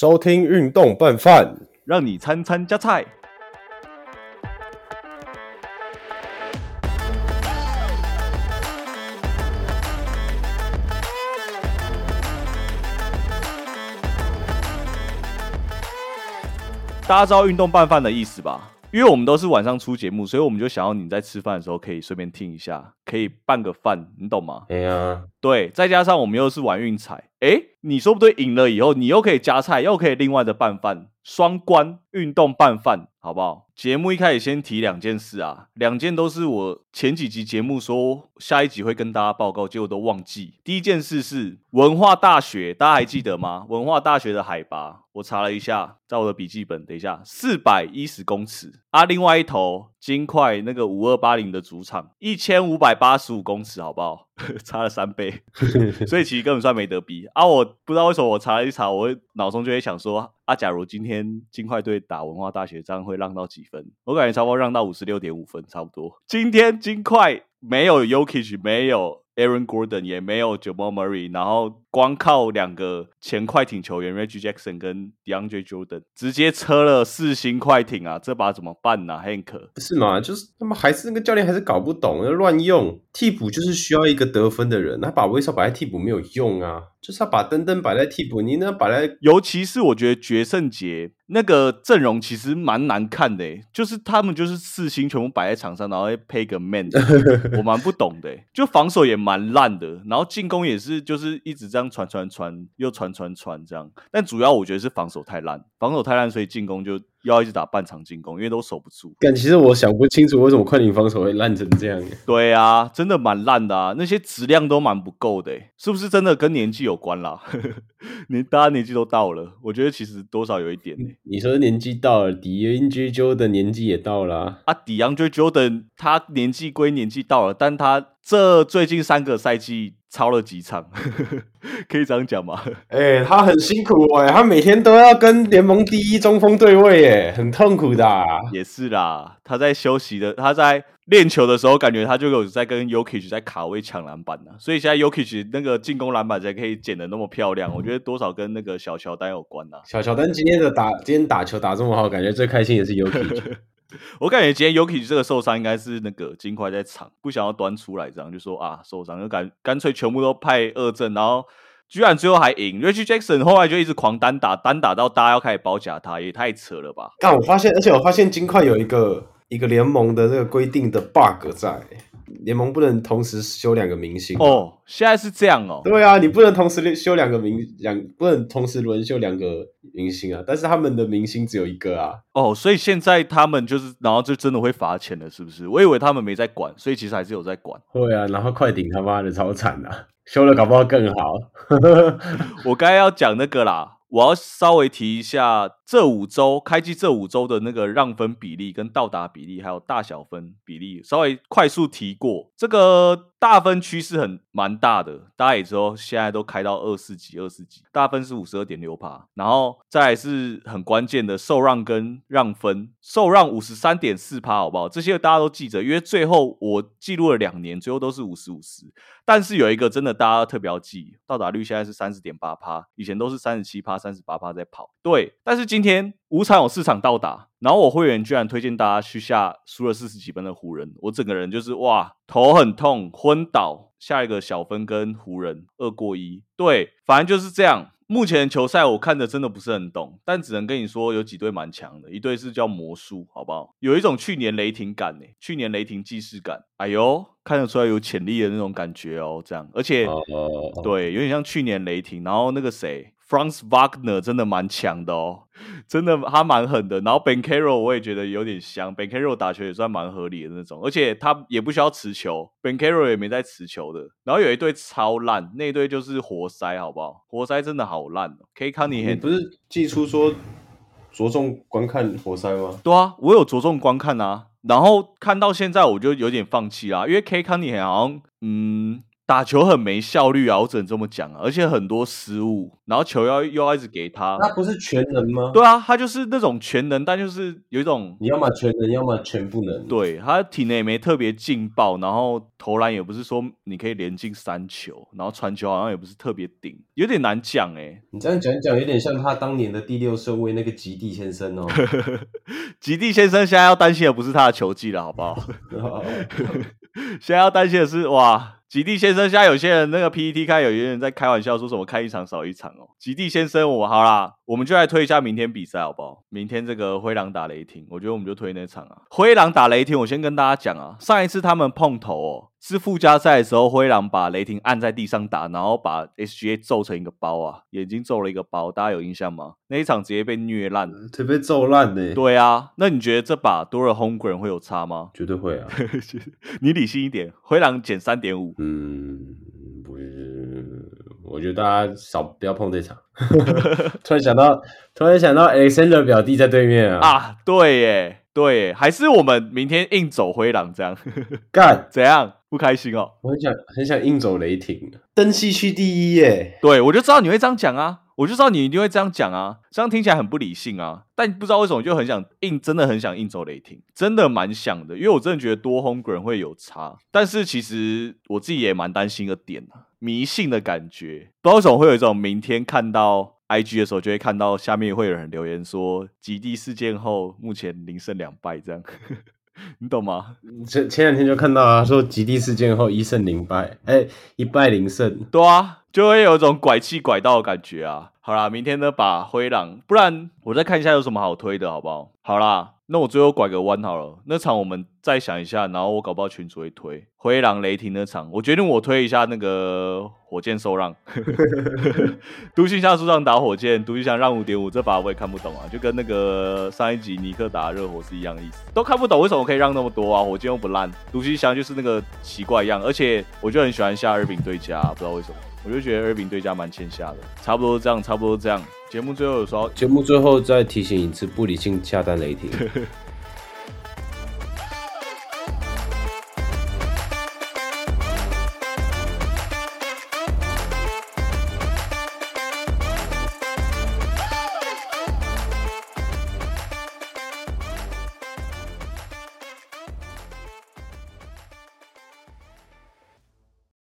收听运动拌饭，让你餐餐加菜。大家知道运动拌饭的意思吧？因为我们都是晚上出节目，所以我们就想要你在吃饭的时候可以顺便听一下，可以拌个饭，你懂吗？哎呀，对，再加上我们又是玩运彩，哎，你说不对，赢了以后你又可以加菜，又可以另外的拌饭，双关运动拌饭，好不好？节目一开始先提两件事啊，两件都是我前几集节目说下一集会跟大家报告，结果都忘记。第一件事是文化大学，大家还记得吗？文化大学的海拔，我查了一下，在我的笔记本，等一下，四百一十公尺啊。另外一头金块那个五二八零的主场，一千五百八十五公尺，好不好？差了三倍，所以其实根本算没得比啊！我不知道为什么我查了一查，我脑中就会想说啊，假如今天金块队打文化大学，这样会让到几分？我感觉差不多让到五十六点五分，差不多。今天金块没有 Yokich，没有。Aaron Gordon 也没有 Jamal Murray，然后光靠两个前快艇球员 Reggie Jackson 跟 DeAndre Jordan 直接车了四星快艇啊！这把怎么办呢？Hank 是吗？就是他们还是那个教练还是搞不懂，要乱用替补，就是需要一个得分的人，他把威少摆在替补没有用啊，就是要把登登摆在替补，你那摆在，尤其是我觉得决胜节。那个阵容其实蛮难看的，就是他们就是四星全部摆在场上，然后配个 man，我蛮不懂的，就防守也蛮烂的，然后进攻也是就是一直这样传传传，又传传传这样，但主要我觉得是防守太烂，防守太烂，所以进攻就。要一直打半场进攻，因为都守不住。但其实我想不清楚为什么快艇防守会烂成这样。对啊，真的蛮烂的啊，那些质量都蛮不够的，是不是真的跟年纪有关啦？你大家年纪都到了，我觉得其实多少有一点。你说年纪到了，迪恩追究的年纪也到了啊。迪昂追究的他年纪归年纪到了，但他这最近三个赛季。超了几场，可以这样讲吗？哎，他很辛苦哎，他每天都要跟联盟第一中锋对位哎，很痛苦的。也是啦，他在休息的，他在练球的时候，感觉他就有在跟 Yokich 在卡位抢篮板呢。所以现在 Yokich 那个进攻篮板才可以捡的那么漂亮，我觉得多少跟那个小乔丹有关呐。小乔丹今天的打，今天打球打这么好，感觉最开心也是 Yokich。我感觉今天 Yuki 这个受伤应该是那个金块在场，不想要端出来，这样就说啊受伤，就干干脆全部都派二阵，然后居然最后还赢。Richie Jackson 后来就一直狂单打，单打到大家要开始包夹他，也太扯了吧！但我发现，而且我发现金块有一个一个联盟的这个规定的 bug 在。联盟不能同时休两个明星哦，现在是这样哦。对啊，你不能同时休两个明两，不能同时轮休两个明星啊。但是他们的明星只有一个啊。哦，所以现在他们就是，然后就真的会罚钱了，是不是？我以为他们没在管，所以其实还是有在管。会啊，然后快艇他妈的超惨啊，修了搞不好更好。我刚才要讲那个啦。我要稍微提一下这五周开机这五周的那个让分比例、跟到达比例，还有大小分比例，稍微快速提过。这个大分趋势很蛮大的，大家也知道，现在都开到二四级、二四级，大分是五十二点六趴，然后再是很关键的受让跟让分，受让五十三点四趴，好不好？这些大家都记着，因为最后我记录了两年，最后都是五十五十。但是有一个真的大家特别要记，到达率现在是三十点八趴，以前都是三十七趴、三十八趴在跑。对，但是今天五场有四场到达，然后我会员居然推荐大家去下输了四十几分的湖人，我整个人就是哇，头很痛，昏倒。下一个小分跟湖人二过一，对，反正就是这样。目前球赛我看的真的不是很懂，但只能跟你说有几队蛮强的，一队是叫魔术，好不好？有一种去年雷霆感呢，去年雷霆既视感，哎呦，看得出来有潜力的那种感觉哦，这样，而且对，有点像去年雷霆，然后那个谁。Franz Wagner 真的蛮强的哦，真的他蛮狠的。然后 Ben Carroll 我也觉得有点香，Ben Carroll 打球也算蛮合理的那种，而且他也不需要持球，Ben Carroll 也没在持球的。然后有一队超烂，那队就是活塞，好不好？活塞真的好烂哦。K 康尼不是寄出说着重观看活塞吗？对啊，我有着重观看啊。然后看到现在我就有点放弃啦，因为 K 康尼好像嗯。打球很没效率啊，我只能这么讲啊，而且很多失误，然后球要又要一直给他。他不是全能吗？对啊，他就是那种全能，但就是有一种你要么全能，要么全不能。对他体内也没特别劲爆，然后投篮也不是说你可以连进三球，然后传球好像也不是特别顶，有点难讲哎、你这样讲一讲，有点像他当年的第六顺位那个极地先生哦。极地先生现在要担心的不是他的球技了，好不好？现在要担心的是，哇，极地先生现在有些人那个 PPT 看有些人在开玩笑说什么开一场少一场哦。极地先生，我好啦，我们就来推一下明天比赛好不好？明天这个灰狼打雷霆，我觉得我们就推那场啊。灰狼打雷霆，我先跟大家讲啊，上一次他们碰头哦，是附加赛的时候，灰狼把雷霆按在地上打，然后把 SGA 揍成一个包啊，眼睛揍了一个包，大家有印象吗？那一场直接被虐烂。腿被揍烂呢。对啊，那你觉得这把多了 Homegrown 会有差吗？绝对会啊。你理性一点，灰狼减三点五，嗯，不是，我觉得大家少不要碰这场。突然想到，突然想到 Alexander 表弟在对面啊，啊，对耶，对耶，还是我们明天硬走灰狼这样，干！怎样？不开心哦？我很想很想硬走雷霆，登西区第一耶。对，我就知道你会这样讲啊，我就知道你一定会这样讲啊，这样听起来很不理性啊，但不知道为什么就很想硬，真的很想硬走雷霆，真的蛮想的，因为我真的觉得多 Homegrown 会有差，但是其实我自己也蛮担心一个点啊，迷信的感觉，不知道为什么会有一种明天看到 IG 的时候，就会看到下面会有人留言说极地事件后目前零胜两败这样，你懂吗？前前两天就看到啊，说极地事件后一胜零败，哎、一败零胜。对啊，就会有一种拐气拐到的感觉啊。好啦，明天呢把灰狼，不然我再看一下有什么好推的，好不好？好啦，那我最后拐个弯好了。那场我们再想一下，然后我搞不好群主会推灰狼雷霆那场，我决定我推一下那个火箭受让，独行侠主场打火箭，独行侠让五点五，这把我也看不懂啊，就跟那个上一集尼克打热火是一样的意思，都看不懂为什么可以让那么多啊？火箭又不烂，独行侠就是那个奇怪样，而且我就很喜欢下二饼对家，不知道为什么。我就觉得二饼对家蛮欠下的，差不多这样，差不多这样。节目最后的时候，节目最后再提醒一次，不理性下单雷霆。